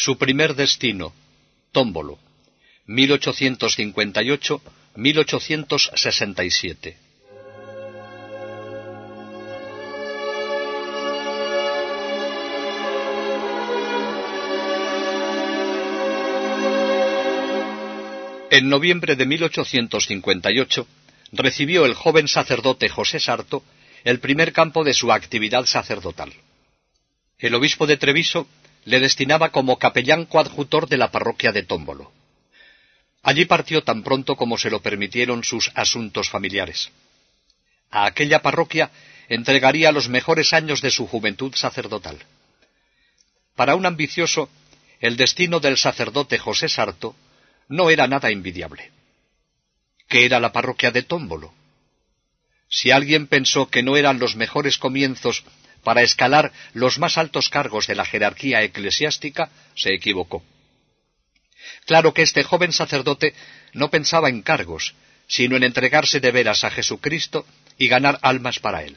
Su primer destino, Tómbolo, 1858-1867. En noviembre de 1858 recibió el joven sacerdote José Sarto el primer campo de su actividad sacerdotal. El obispo de Treviso le destinaba como capellán coadjutor de la parroquia de Tómbolo. Allí partió tan pronto como se lo permitieron sus asuntos familiares. A aquella parroquia entregaría los mejores años de su juventud sacerdotal. Para un ambicioso, el destino del sacerdote José Sarto no era nada envidiable. ¿Qué era la parroquia de Tómbolo? Si alguien pensó que no eran los mejores comienzos para escalar los más altos cargos de la jerarquía eclesiástica, se equivocó. Claro que este joven sacerdote no pensaba en cargos, sino en entregarse de veras a Jesucristo y ganar almas para él.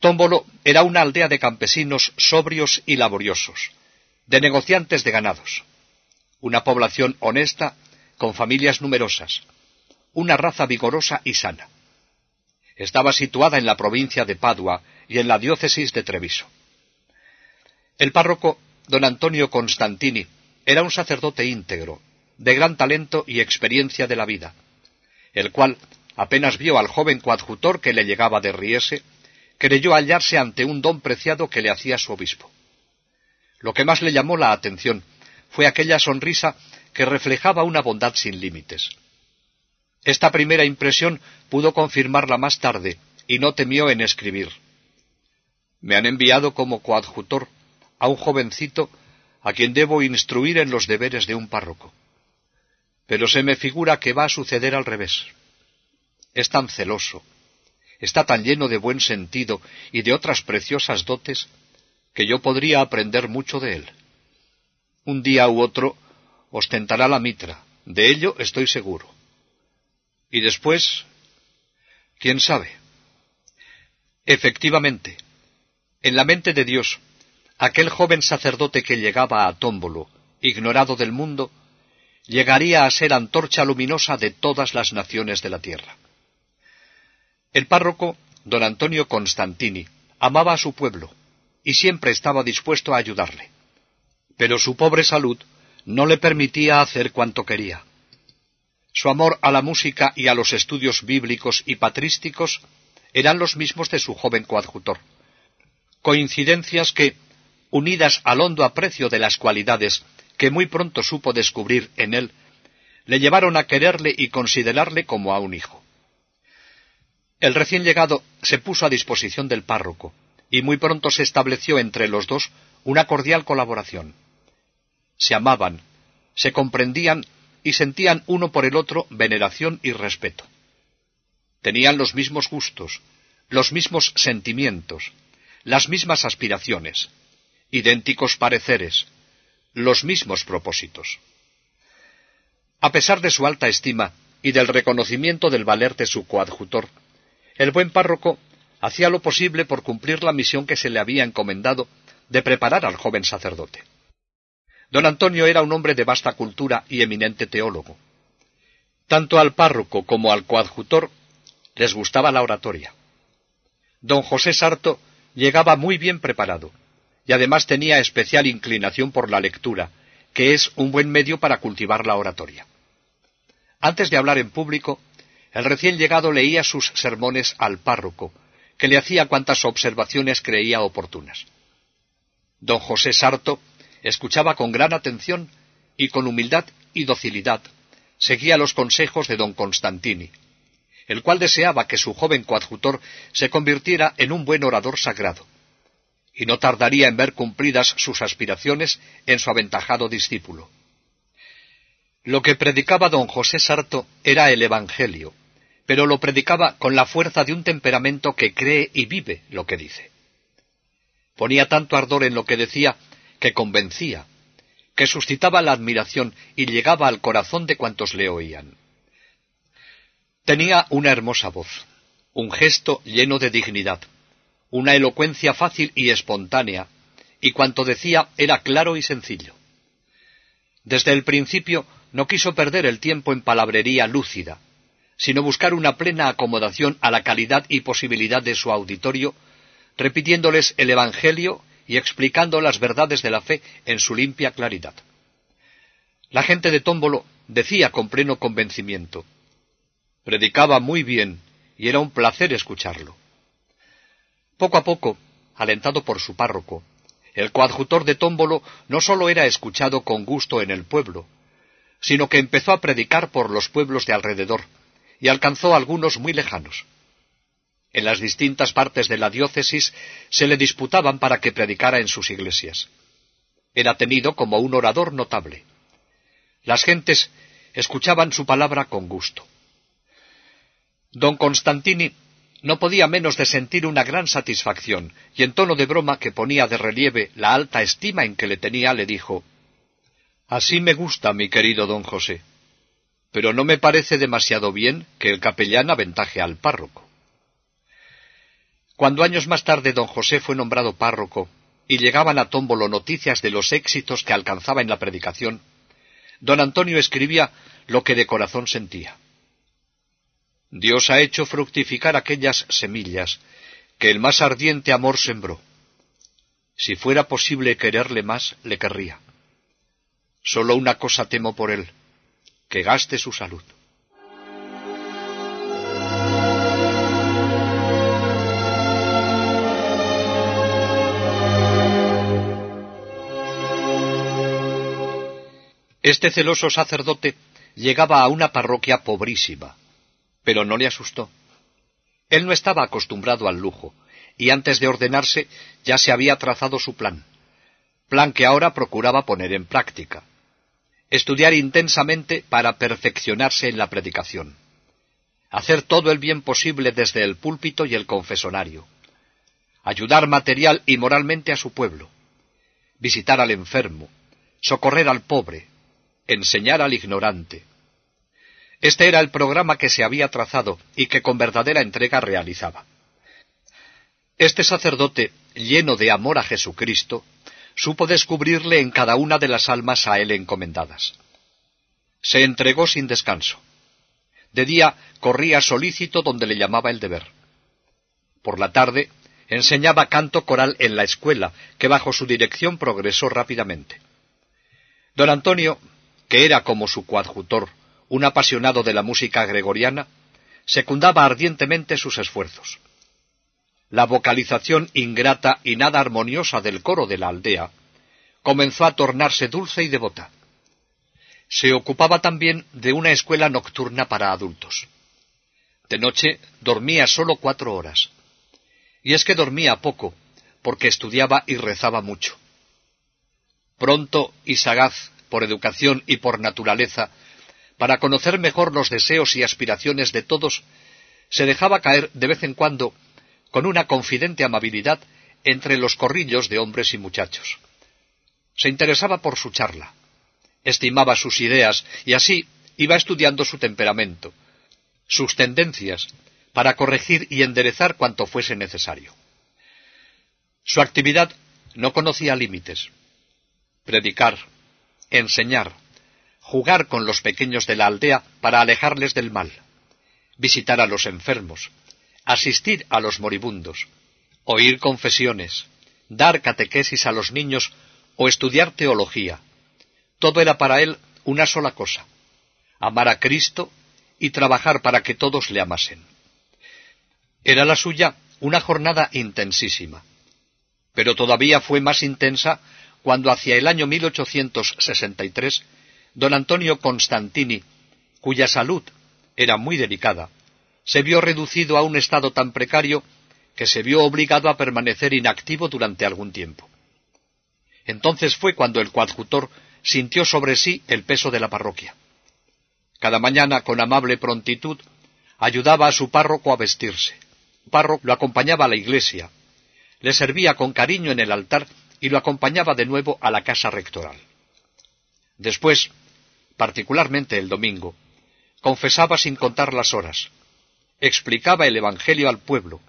Tómbolo era una aldea de campesinos sobrios y laboriosos, de negociantes de ganados una población honesta, con familias numerosas, una raza vigorosa y sana. Estaba situada en la provincia de Padua y en la diócesis de Treviso. El párroco, don Antonio Constantini, era un sacerdote íntegro, de gran talento y experiencia de la vida, el cual, apenas vio al joven coadjutor que le llegaba de Riese, creyó hallarse ante un don preciado que le hacía su obispo. Lo que más le llamó la atención fue aquella sonrisa que reflejaba una bondad sin límites. Esta primera impresión pudo confirmarla más tarde, y no temió en escribir. Me han enviado como coadjutor a un jovencito a quien debo instruir en los deberes de un párroco. Pero se me figura que va a suceder al revés. Es tan celoso, está tan lleno de buen sentido y de otras preciosas dotes, que yo podría aprender mucho de él un día u otro ostentará la mitra, de ello estoy seguro. Y después, ¿quién sabe? Efectivamente, en la mente de Dios, aquel joven sacerdote que llegaba a Tómbolo, ignorado del mundo, llegaría a ser antorcha luminosa de todas las naciones de la tierra. El párroco, don Antonio Constantini, amaba a su pueblo y siempre estaba dispuesto a ayudarle pero su pobre salud no le permitía hacer cuanto quería. Su amor a la música y a los estudios bíblicos y patrísticos eran los mismos de su joven coadjutor. Coincidencias que, unidas al hondo aprecio de las cualidades que muy pronto supo descubrir en él, le llevaron a quererle y considerarle como a un hijo. El recién llegado se puso a disposición del párroco, y muy pronto se estableció entre los dos una cordial colaboración. Se amaban, se comprendían y sentían uno por el otro veneración y respeto. Tenían los mismos gustos, los mismos sentimientos, las mismas aspiraciones, idénticos pareceres, los mismos propósitos. A pesar de su alta estima y del reconocimiento del valer de su coadjutor, el buen párroco hacía lo posible por cumplir la misión que se le había encomendado de preparar al joven sacerdote. Don Antonio era un hombre de vasta cultura y eminente teólogo. Tanto al párroco como al coadjutor les gustaba la oratoria. Don José Sarto llegaba muy bien preparado, y además tenía especial inclinación por la lectura, que es un buen medio para cultivar la oratoria. Antes de hablar en público, el recién llegado leía sus sermones al párroco, que le hacía cuantas observaciones creía oportunas. Don José Sarto escuchaba con gran atención y con humildad y docilidad seguía los consejos de don Constantini, el cual deseaba que su joven coadjutor se convirtiera en un buen orador sagrado, y no tardaría en ver cumplidas sus aspiraciones en su aventajado discípulo. Lo que predicaba don José Sarto era el Evangelio, pero lo predicaba con la fuerza de un temperamento que cree y vive lo que dice. Ponía tanto ardor en lo que decía que convencía, que suscitaba la admiración y llegaba al corazón de cuantos le oían. Tenía una hermosa voz, un gesto lleno de dignidad, una elocuencia fácil y espontánea, y cuanto decía era claro y sencillo. Desde el principio no quiso perder el tiempo en palabrería lúcida, sino buscar una plena acomodación a la calidad y posibilidad de su auditorio, repitiéndoles el Evangelio y explicando las verdades de la fe en su limpia claridad. La gente de Tómbolo decía con pleno convencimiento, predicaba muy bien y era un placer escucharlo. Poco a poco, alentado por su párroco, el coadjutor de Tómbolo no sólo era escuchado con gusto en el pueblo, sino que empezó a predicar por los pueblos de alrededor, y alcanzó algunos muy lejanos. En las distintas partes de la diócesis se le disputaban para que predicara en sus iglesias. Era tenido como un orador notable. Las gentes escuchaban su palabra con gusto. Don Constantini no podía menos de sentir una gran satisfacción, y en tono de broma que ponía de relieve la alta estima en que le tenía, le dijo Así me gusta, mi querido don José, pero no me parece demasiado bien que el capellán aventaje al párroco. Cuando años más tarde don José fue nombrado párroco y llegaban a Tómbolo noticias de los éxitos que alcanzaba en la predicación, don Antonio escribía lo que de corazón sentía. Dios ha hecho fructificar aquellas semillas que el más ardiente amor sembró. Si fuera posible quererle más, le querría. Solo una cosa temo por él, que gaste su salud. Este celoso sacerdote llegaba a una parroquia pobrísima, pero no le asustó. Él no estaba acostumbrado al lujo, y antes de ordenarse ya se había trazado su plan, plan que ahora procuraba poner en práctica. Estudiar intensamente para perfeccionarse en la predicación. Hacer todo el bien posible desde el púlpito y el confesonario. Ayudar material y moralmente a su pueblo. Visitar al enfermo. Socorrer al pobre. Enseñar al ignorante este era el programa que se había trazado y que con verdadera entrega realizaba. Este sacerdote, lleno de amor a Jesucristo, supo descubrirle en cada una de las almas a él encomendadas. Se entregó sin descanso. De día corría solícito donde le llamaba el deber. Por la tarde enseñaba canto coral en la escuela, que bajo su dirección progresó rápidamente. Don Antonio, que era como su coadjutor, un apasionado de la música gregoriana, secundaba ardientemente sus esfuerzos. La vocalización ingrata y nada armoniosa del coro de la aldea comenzó a tornarse dulce y devota. Se ocupaba también de una escuela nocturna para adultos. De noche dormía solo cuatro horas. Y es que dormía poco, porque estudiaba y rezaba mucho. Pronto y sagaz, por educación y por naturaleza, para conocer mejor los deseos y aspiraciones de todos, se dejaba caer de vez en cuando, con una confidente amabilidad, entre los corrillos de hombres y muchachos. Se interesaba por su charla, estimaba sus ideas y así iba estudiando su temperamento, sus tendencias, para corregir y enderezar cuanto fuese necesario. Su actividad no conocía límites. Predicar, enseñar, jugar con los pequeños de la aldea para alejarles del mal, visitar a los enfermos, asistir a los moribundos, oír confesiones, dar catequesis a los niños o estudiar teología. Todo era para él una sola cosa, amar a Cristo y trabajar para que todos le amasen. Era la suya una jornada intensísima, pero todavía fue más intensa cuando hacia el año 1863 don Antonio Constantini, cuya salud era muy delicada, se vio reducido a un estado tan precario que se vio obligado a permanecer inactivo durante algún tiempo. Entonces fue cuando el coadjutor sintió sobre sí el peso de la parroquia. Cada mañana, con amable prontitud, ayudaba a su párroco a vestirse. Su párroco lo acompañaba a la iglesia, le servía con cariño en el altar y lo acompañaba de nuevo a la casa rectoral. Después, particularmente el domingo, confesaba sin contar las horas, explicaba el Evangelio al pueblo,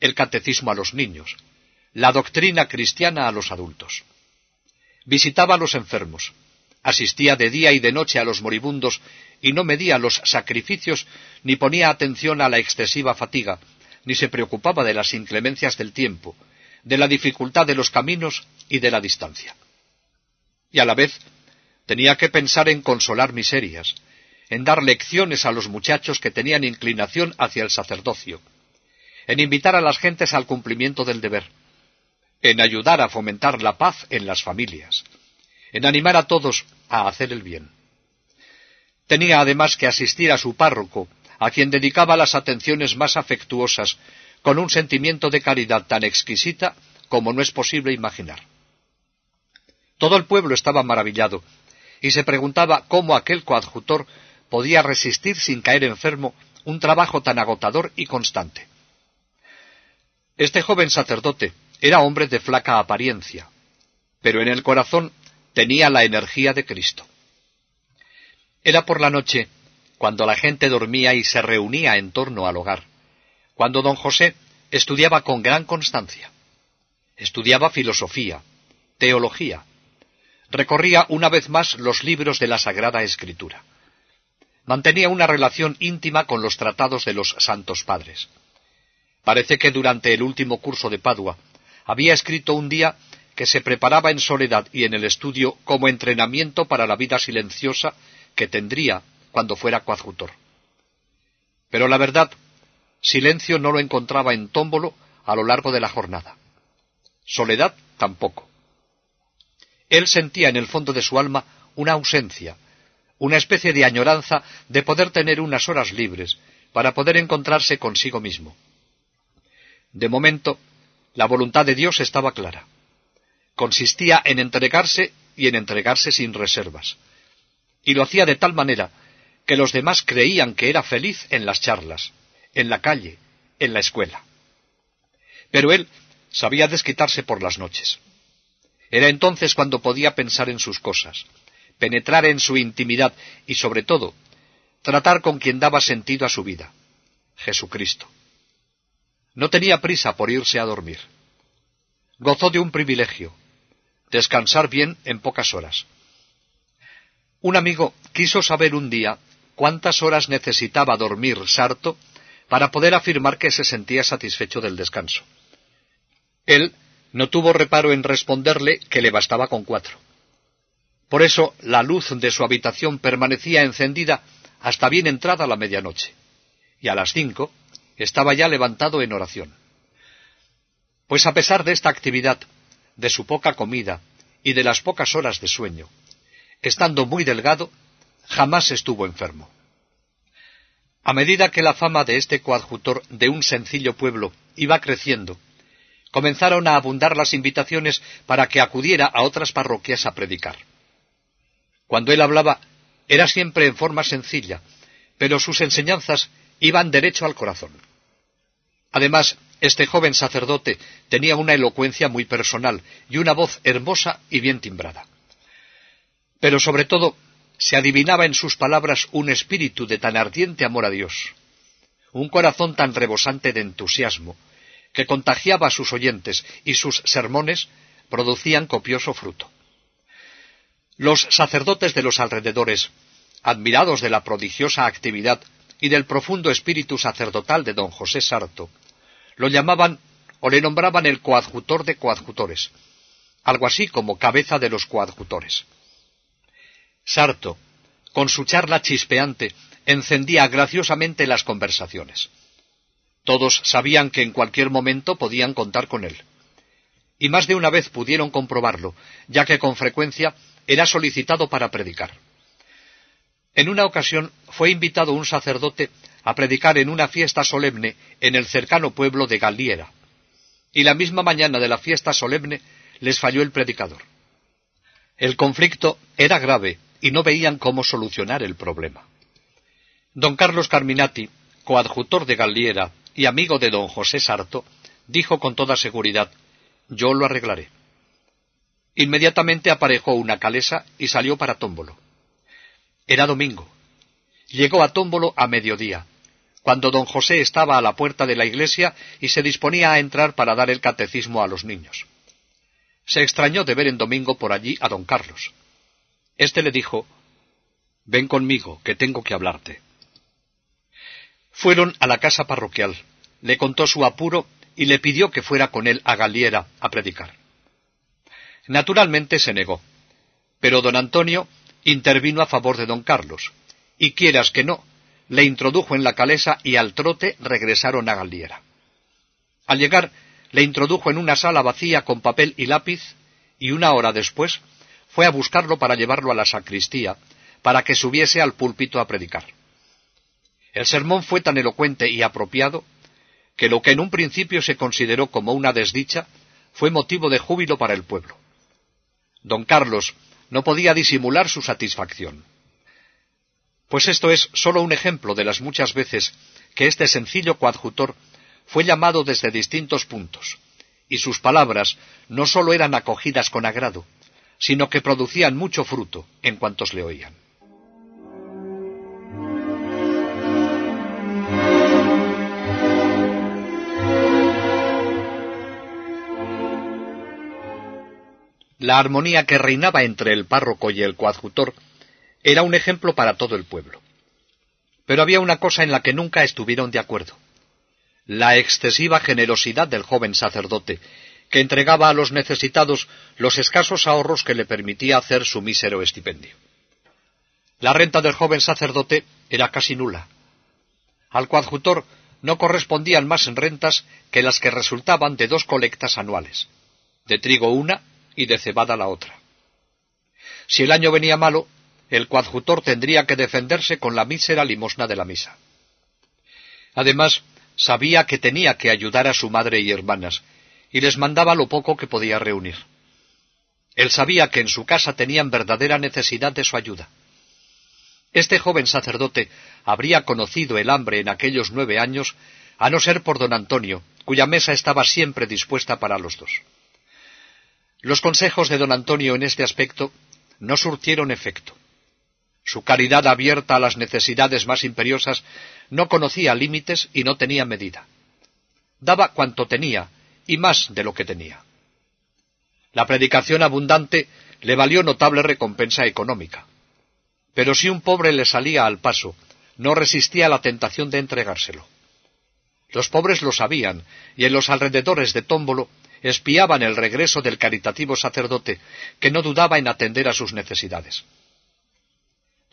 el catecismo a los niños, la doctrina cristiana a los adultos. Visitaba a los enfermos, asistía de día y de noche a los moribundos y no medía los sacrificios ni ponía atención a la excesiva fatiga, ni se preocupaba de las inclemencias del tiempo, de la dificultad de los caminos y de la distancia. Y a la vez tenía que pensar en consolar miserias, en dar lecciones a los muchachos que tenían inclinación hacia el sacerdocio, en invitar a las gentes al cumplimiento del deber, en ayudar a fomentar la paz en las familias, en animar a todos a hacer el bien. Tenía además que asistir a su párroco, a quien dedicaba las atenciones más afectuosas, con un sentimiento de caridad tan exquisita como no es posible imaginar. Todo el pueblo estaba maravillado, y se preguntaba cómo aquel coadjutor podía resistir sin caer enfermo un trabajo tan agotador y constante. Este joven sacerdote era hombre de flaca apariencia, pero en el corazón tenía la energía de Cristo. Era por la noche, cuando la gente dormía y se reunía en torno al hogar, cuando don José estudiaba con gran constancia. Estudiaba filosofía, teología. Recorría una vez más los libros de la Sagrada Escritura. Mantenía una relación íntima con los tratados de los Santos Padres. Parece que durante el último curso de Padua había escrito un día que se preparaba en soledad y en el estudio como entrenamiento para la vida silenciosa que tendría cuando fuera coadjutor. Pero la verdad, silencio no lo encontraba en Tómbolo a lo largo de la jornada. Soledad tampoco. Él sentía en el fondo de su alma una ausencia, una especie de añoranza de poder tener unas horas libres para poder encontrarse consigo mismo. De momento, la voluntad de Dios estaba clara consistía en entregarse y en entregarse sin reservas. Y lo hacía de tal manera que los demás creían que era feliz en las charlas, en la calle, en la escuela. Pero él sabía desquitarse por las noches. Era entonces cuando podía pensar en sus cosas, penetrar en su intimidad y, sobre todo, tratar con quien daba sentido a su vida, Jesucristo. No tenía prisa por irse a dormir. Gozó de un privilegio, descansar bien en pocas horas. Un amigo quiso saber un día cuántas horas necesitaba dormir Sarto para poder afirmar que se sentía satisfecho del descanso. Él no tuvo reparo en responderle que le bastaba con cuatro. Por eso la luz de su habitación permanecía encendida hasta bien entrada la medianoche, y a las cinco estaba ya levantado en oración. Pues a pesar de esta actividad, de su poca comida y de las pocas horas de sueño. Estando muy delgado, jamás estuvo enfermo. A medida que la fama de este coadjutor de un sencillo pueblo iba creciendo, comenzaron a abundar las invitaciones para que acudiera a otras parroquias a predicar. Cuando él hablaba, era siempre en forma sencilla, pero sus enseñanzas iban derecho al corazón. Además, este joven sacerdote tenía una elocuencia muy personal y una voz hermosa y bien timbrada. Pero sobre todo, se adivinaba en sus palabras un espíritu de tan ardiente amor a Dios, un corazón tan rebosante de entusiasmo, que contagiaba a sus oyentes y sus sermones producían copioso fruto. Los sacerdotes de los alrededores, admirados de la prodigiosa actividad y del profundo espíritu sacerdotal de don José Sarto, lo llamaban o le nombraban el coadjutor de coadjutores, algo así como cabeza de los coadjutores. Sarto, con su charla chispeante, encendía graciosamente las conversaciones. Todos sabían que en cualquier momento podían contar con él. Y más de una vez pudieron comprobarlo, ya que con frecuencia era solicitado para predicar. En una ocasión fue invitado un sacerdote a predicar en una fiesta solemne en el cercano pueblo de Galiera. Y la misma mañana de la fiesta solemne les falló el predicador. El conflicto era grave y no veían cómo solucionar el problema. Don Carlos Carminati, coadjutor de Galiera y amigo de don José Sarto, dijo con toda seguridad Yo lo arreglaré. Inmediatamente aparejó una calesa y salió para Tómbolo. Era domingo. Llegó a Tómbolo a mediodía, cuando don José estaba a la puerta de la iglesia y se disponía a entrar para dar el catecismo a los niños. Se extrañó de ver en domingo por allí a don Carlos. Este le dijo, Ven conmigo, que tengo que hablarte. Fueron a la casa parroquial, le contó su apuro y le pidió que fuera con él a Galiera a predicar. Naturalmente se negó, pero don Antonio intervino a favor de don Carlos, y quieras que no, le introdujo en la calesa y al trote regresaron a Galiera. Al llegar, le introdujo en una sala vacía con papel y lápiz, y una hora después fue a buscarlo para llevarlo a la sacristía, para que subiese al púlpito a predicar. El sermón fue tan elocuente y apropiado que lo que en un principio se consideró como una desdicha fue motivo de júbilo para el pueblo. Don Carlos no podía disimular su satisfacción. Pues esto es sólo un ejemplo de las muchas veces que este sencillo coadjutor fue llamado desde distintos puntos, y sus palabras no sólo eran acogidas con agrado, sino que producían mucho fruto en cuantos le oían. La armonía que reinaba entre el párroco y el coadjutor era un ejemplo para todo el pueblo. Pero había una cosa en la que nunca estuvieron de acuerdo la excesiva generosidad del joven sacerdote, que entregaba a los necesitados los escasos ahorros que le permitía hacer su mísero estipendio. La renta del joven sacerdote era casi nula. Al coadjutor no correspondían más rentas que las que resultaban de dos colectas anuales, de trigo una y de cebada la otra. Si el año venía malo, el coadjutor tendría que defenderse con la mísera limosna de la misa. Además, sabía que tenía que ayudar a su madre y hermanas, y les mandaba lo poco que podía reunir. Él sabía que en su casa tenían verdadera necesidad de su ayuda. Este joven sacerdote habría conocido el hambre en aquellos nueve años, a no ser por don Antonio, cuya mesa estaba siempre dispuesta para los dos. Los consejos de don Antonio en este aspecto no surtieron efecto. Su caridad abierta a las necesidades más imperiosas no conocía límites y no tenía medida. Daba cuanto tenía y más de lo que tenía. La predicación abundante le valió notable recompensa económica. Pero si un pobre le salía al paso, no resistía la tentación de entregárselo. Los pobres lo sabían, y en los alrededores de Tómbolo espiaban el regreso del caritativo sacerdote, que no dudaba en atender a sus necesidades.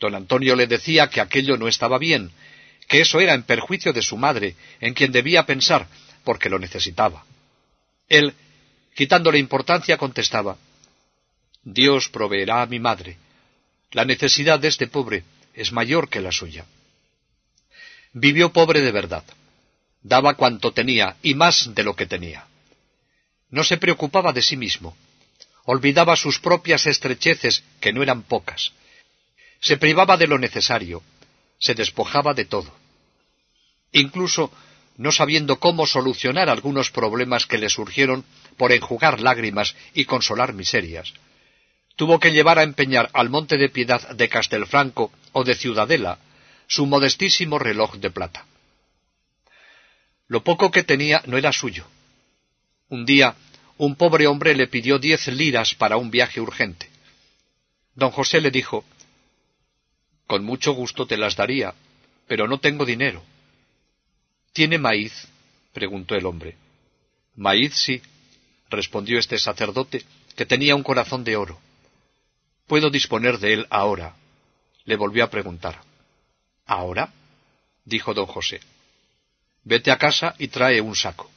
Don Antonio le decía que aquello no estaba bien, que eso era en perjuicio de su madre, en quien debía pensar, porque lo necesitaba. Él, quitándole importancia, contestaba Dios proveerá a mi madre. La necesidad de este pobre es mayor que la suya. Vivió pobre de verdad. Daba cuanto tenía y más de lo que tenía. No se preocupaba de sí mismo. Olvidaba sus propias estrecheces, que no eran pocas se privaba de lo necesario, se despojaba de todo. Incluso, no sabiendo cómo solucionar algunos problemas que le surgieron por enjugar lágrimas y consolar miserias, tuvo que llevar a empeñar al Monte de Piedad de Castelfranco o de Ciudadela su modestísimo reloj de plata. Lo poco que tenía no era suyo. Un día, un pobre hombre le pidió diez liras para un viaje urgente. Don José le dijo con mucho gusto te las daría, pero no tengo dinero. ¿Tiene maíz? preguntó el hombre. Maíz sí, respondió este sacerdote, que tenía un corazón de oro. Puedo disponer de él ahora. Le volvió a preguntar. ¿Ahora? dijo don José. Vete a casa y trae un saco.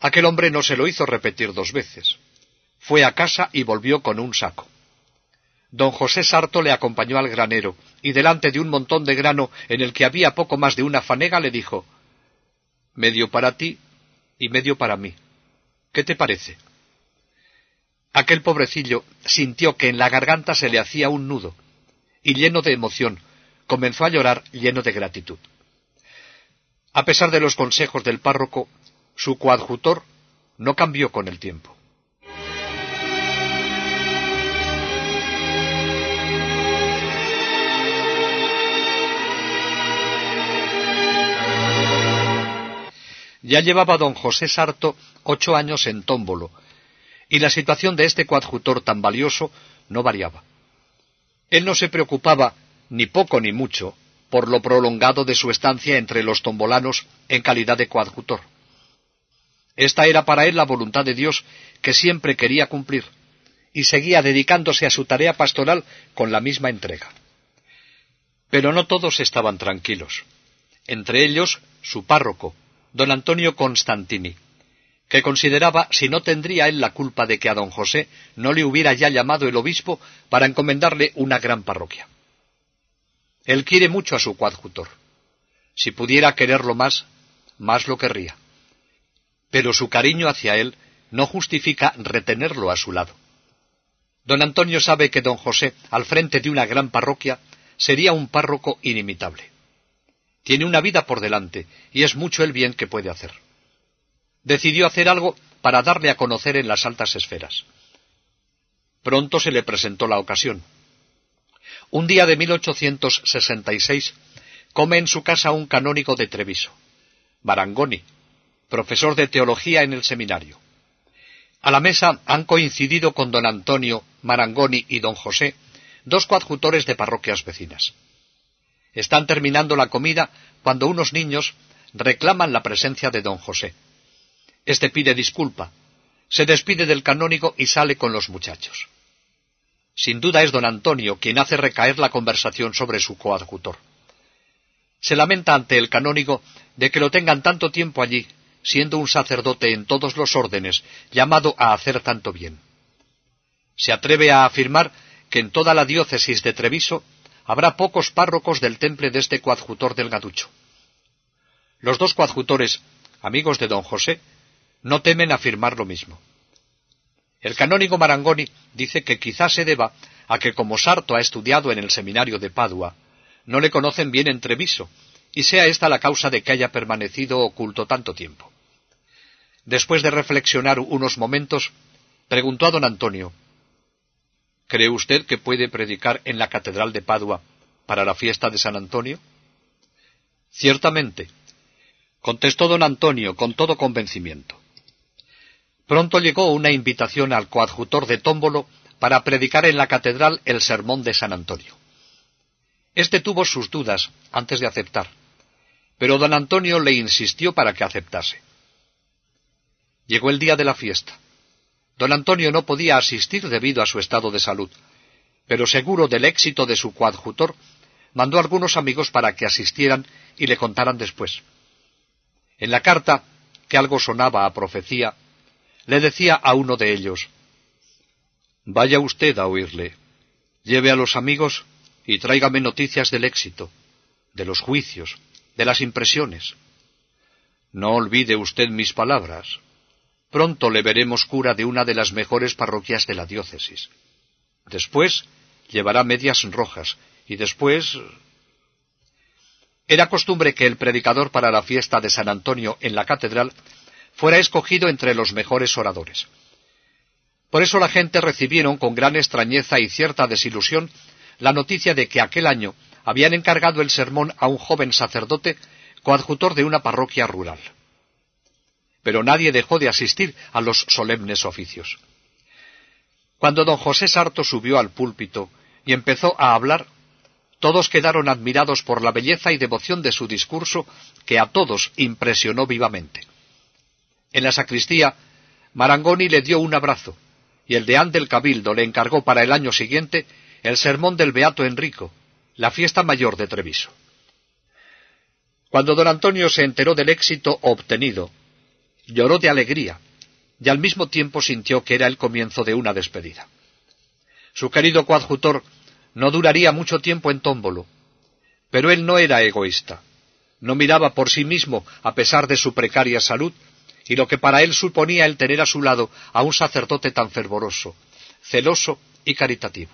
Aquel hombre no se lo hizo repetir dos veces. Fue a casa y volvió con un saco. Don José Sarto le acompañó al granero, y delante de un montón de grano en el que había poco más de una fanega le dijo Medio para ti y medio para mí. ¿Qué te parece? Aquel pobrecillo sintió que en la garganta se le hacía un nudo, y lleno de emoción, comenzó a llorar lleno de gratitud. A pesar de los consejos del párroco, su coadjutor no cambió con el tiempo. Ya llevaba don José Sarto ocho años en Tómbolo, y la situación de este coadjutor tan valioso no variaba. Él no se preocupaba, ni poco ni mucho, por lo prolongado de su estancia entre los tombolanos en calidad de coadjutor. Esta era para él la voluntad de Dios que siempre quería cumplir, y seguía dedicándose a su tarea pastoral con la misma entrega. Pero no todos estaban tranquilos. Entre ellos, su párroco, don Antonio Constantini, que consideraba si no tendría él la culpa de que a don José no le hubiera ya llamado el obispo para encomendarle una gran parroquia. Él quiere mucho a su coadjutor. Si pudiera quererlo más, más lo querría. Pero su cariño hacia él no justifica retenerlo a su lado. Don Antonio sabe que don José, al frente de una gran parroquia, sería un párroco inimitable. Tiene una vida por delante y es mucho el bien que puede hacer. Decidió hacer algo para darle a conocer en las altas esferas. Pronto se le presentó la ocasión. Un día de 1866 come en su casa un canónigo de Treviso, Marangoni, profesor de teología en el seminario. A la mesa han coincidido con don Antonio, Marangoni y don José, dos coadjutores de parroquias vecinas. Están terminando la comida cuando unos niños reclaman la presencia de don José. Este pide disculpa, se despide del canónigo y sale con los muchachos. Sin duda es don Antonio quien hace recaer la conversación sobre su coadjutor. Se lamenta ante el canónigo de que lo tengan tanto tiempo allí siendo un sacerdote en todos los órdenes, llamado a hacer tanto bien. Se atreve a afirmar que en toda la diócesis de Treviso habrá pocos párrocos del temple de este coadjutor del Gaducho. Los dos coadjutores, amigos de don José, no temen afirmar lo mismo. El canónigo Marangoni dice que quizás se deba a que como Sarto ha estudiado en el seminario de Padua, no le conocen bien en Treviso, y sea esta la causa de que haya permanecido oculto tanto tiempo. Después de reflexionar unos momentos, preguntó a don Antonio ¿Cree usted que puede predicar en la Catedral de Padua para la fiesta de San Antonio? Ciertamente, contestó don Antonio con todo convencimiento. Pronto llegó una invitación al coadjutor de Tómbolo para predicar en la catedral el sermón de San Antonio. Este tuvo sus dudas antes de aceptar, pero don Antonio le insistió para que aceptase. Llegó el día de la fiesta. Don Antonio no podía asistir debido a su estado de salud, pero seguro del éxito de su coadjutor, mandó a algunos amigos para que asistieran y le contaran después. En la carta, que algo sonaba a profecía, le decía a uno de ellos, Vaya usted a oírle, lleve a los amigos y tráigame noticias del éxito, de los juicios, de las impresiones. No olvide usted mis palabras. Pronto le veremos cura de una de las mejores parroquias de la diócesis. Después llevará medias rojas y después... Era costumbre que el predicador para la fiesta de San Antonio en la catedral fuera escogido entre los mejores oradores. Por eso la gente recibieron con gran extrañeza y cierta desilusión la noticia de que aquel año habían encargado el sermón a un joven sacerdote coadjutor de una parroquia rural pero nadie dejó de asistir a los solemnes oficios. Cuando don José Sarto subió al púlpito y empezó a hablar, todos quedaron admirados por la belleza y devoción de su discurso que a todos impresionó vivamente. En la sacristía, Marangoni le dio un abrazo, y el deán del Cabildo le encargó para el año siguiente el sermón del Beato Enrico, la fiesta mayor de Treviso. Cuando don Antonio se enteró del éxito obtenido lloró de alegría y al mismo tiempo sintió que era el comienzo de una despedida. Su querido coadjutor no duraría mucho tiempo en Tómbolo, pero él no era egoísta, no miraba por sí mismo a pesar de su precaria salud y lo que para él suponía el tener a su lado a un sacerdote tan fervoroso, celoso y caritativo.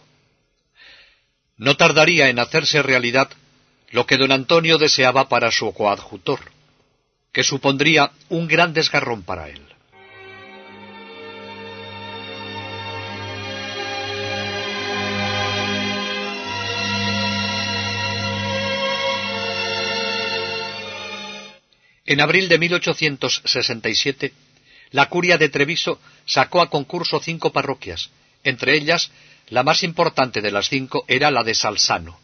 No tardaría en hacerse realidad lo que don Antonio deseaba para su coadjutor, que supondría un gran desgarrón para él. En abril de 1867, la curia de Treviso sacó a concurso cinco parroquias, entre ellas la más importante de las cinco era la de Salsano.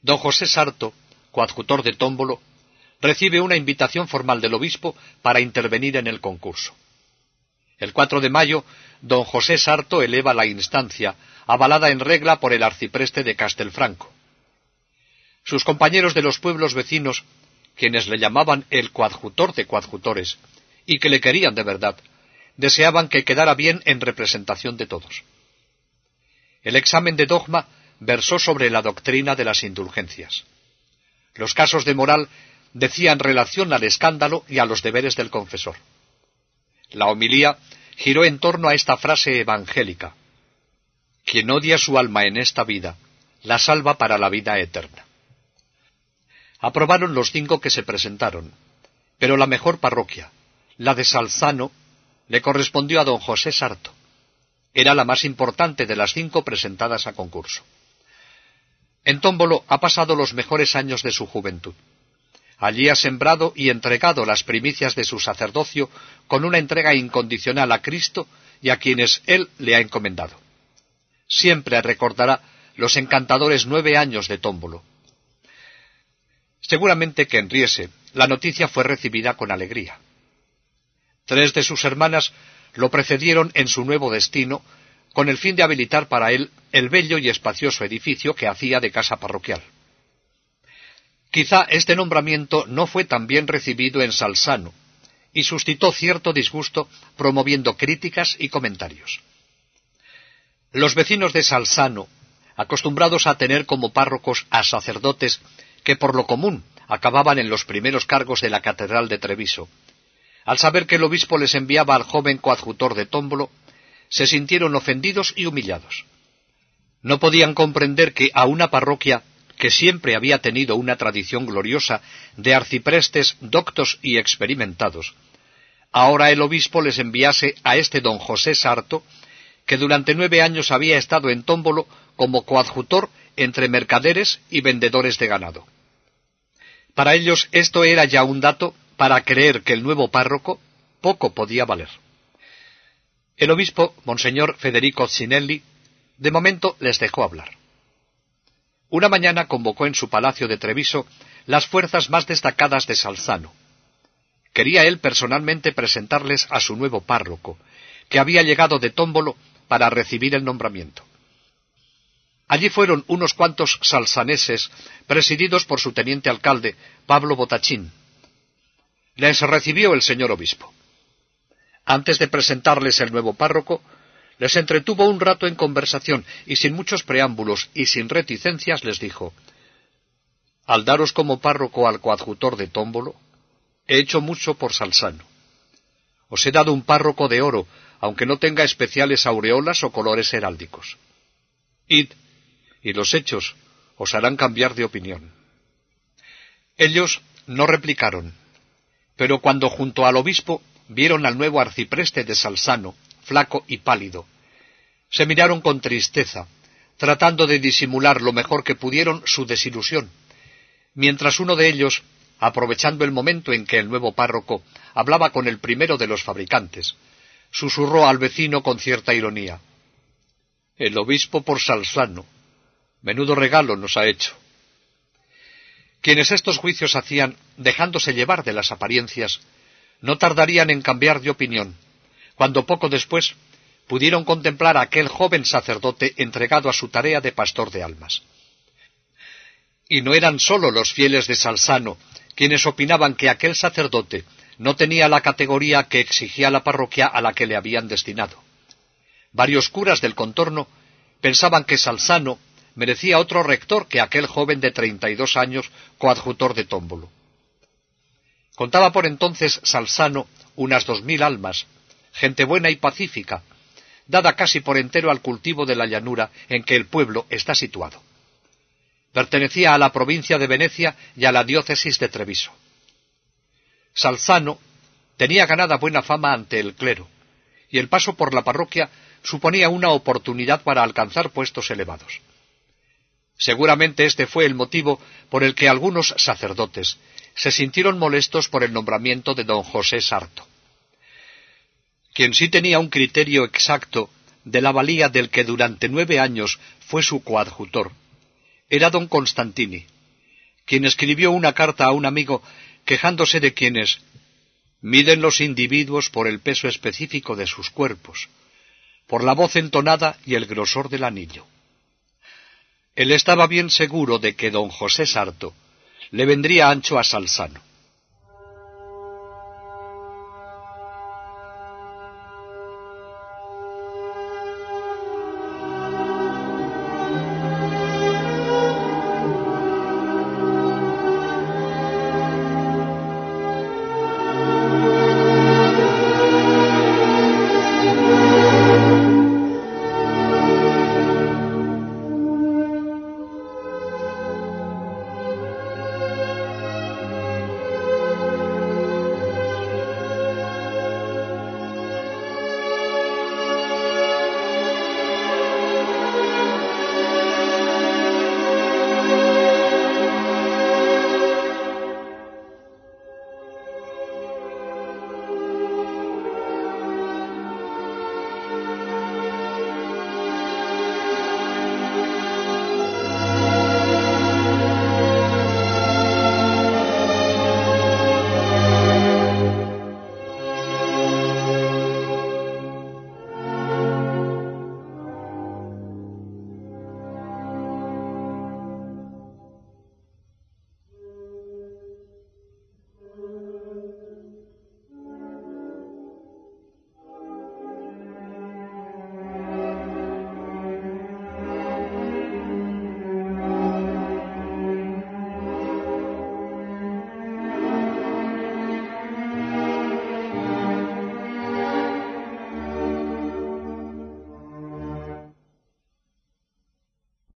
Don José Sarto, coadjutor de Tómbolo, recibe una invitación formal del obispo para intervenir en el concurso. El 4 de mayo, don José Sarto eleva la instancia, avalada en regla por el arcipreste de Castelfranco. Sus compañeros de los pueblos vecinos, quienes le llamaban el coadjutor de coadjutores, y que le querían de verdad, deseaban que quedara bien en representación de todos. El examen de dogma versó sobre la doctrina de las indulgencias. Los casos de moral decían relación al escándalo y a los deberes del confesor. La homilía giró en torno a esta frase evangélica. Quien odia su alma en esta vida, la salva para la vida eterna. Aprobaron los cinco que se presentaron, pero la mejor parroquia, la de Salzano, le correspondió a don José Sarto. Era la más importante de las cinco presentadas a concurso. En Tómbolo ha pasado los mejores años de su juventud. Allí ha sembrado y entregado las primicias de su sacerdocio con una entrega incondicional a Cristo y a quienes Él le ha encomendado. Siempre recordará los encantadores nueve años de Tómbolo. Seguramente que en Riese la noticia fue recibida con alegría. Tres de sus hermanas lo precedieron en su nuevo destino con el fin de habilitar para él el bello y espacioso edificio que hacía de casa parroquial. Quizá este nombramiento no fue tan bien recibido en Salsano, y suscitó cierto disgusto promoviendo críticas y comentarios. Los vecinos de Salsano, acostumbrados a tener como párrocos a sacerdotes que por lo común acababan en los primeros cargos de la Catedral de Treviso, al saber que el obispo les enviaba al joven coadjutor de Tómbolo, se sintieron ofendidos y humillados. No podían comprender que a una parroquia que siempre había tenido una tradición gloriosa de arciprestes doctos y experimentados, ahora el obispo les enviase a este don José Sarto, que durante nueve años había estado en Tómbolo como coadjutor entre mercaderes y vendedores de ganado. Para ellos esto era ya un dato para creer que el nuevo párroco poco podía valer. El obispo, Monseñor Federico Cinelli, de momento les dejó hablar. Una mañana convocó en su palacio de Treviso las fuerzas más destacadas de Salzano. Quería él personalmente presentarles a su nuevo párroco, que había llegado de Tómbolo para recibir el nombramiento. Allí fueron unos cuantos salsaneses, presididos por su teniente alcalde, Pablo Botachín. Les recibió el señor obispo. Antes de presentarles el nuevo párroco, les entretuvo un rato en conversación y sin muchos preámbulos y sin reticencias les dijo Al daros como párroco al coadjutor de Tómbolo, he hecho mucho por Salsano. Os he dado un párroco de oro, aunque no tenga especiales aureolas o colores heráldicos. Id, y los hechos os harán cambiar de opinión. Ellos no replicaron, pero cuando junto al obispo vieron al nuevo arcipreste de Salsano, flaco y pálido. Se miraron con tristeza, tratando de disimular lo mejor que pudieron su desilusión, mientras uno de ellos, aprovechando el momento en que el nuevo párroco hablaba con el primero de los fabricantes, susurró al vecino con cierta ironía El obispo por Salsano. Menudo regalo nos ha hecho. Quienes estos juicios hacían, dejándose llevar de las apariencias, no tardarían en cambiar de opinión, cuando poco después pudieron contemplar a aquel joven sacerdote entregado a su tarea de pastor de almas. Y no eran sólo los fieles de Salsano quienes opinaban que aquel sacerdote no tenía la categoría que exigía la parroquia a la que le habían destinado. Varios curas del contorno pensaban que Salsano merecía otro rector que aquel joven de treinta y dos años coadjutor de Tómbolo. Contaba por entonces Salsano unas dos mil almas, gente buena y pacífica, dada casi por entero al cultivo de la llanura en que el pueblo está situado. Pertenecía a la provincia de Venecia y a la diócesis de Treviso. Salzano tenía ganada buena fama ante el clero, y el paso por la parroquia suponía una oportunidad para alcanzar puestos elevados. Seguramente este fue el motivo por el que algunos sacerdotes, se sintieron molestos por el nombramiento de don José Sarto. Quien sí tenía un criterio exacto de la valía del que durante nueve años fue su coadjutor, era don Constantini, quien escribió una carta a un amigo quejándose de quienes miden los individuos por el peso específico de sus cuerpos, por la voz entonada y el grosor del anillo. Él estaba bien seguro de que don José Sarto le vendría ancho a Salsano.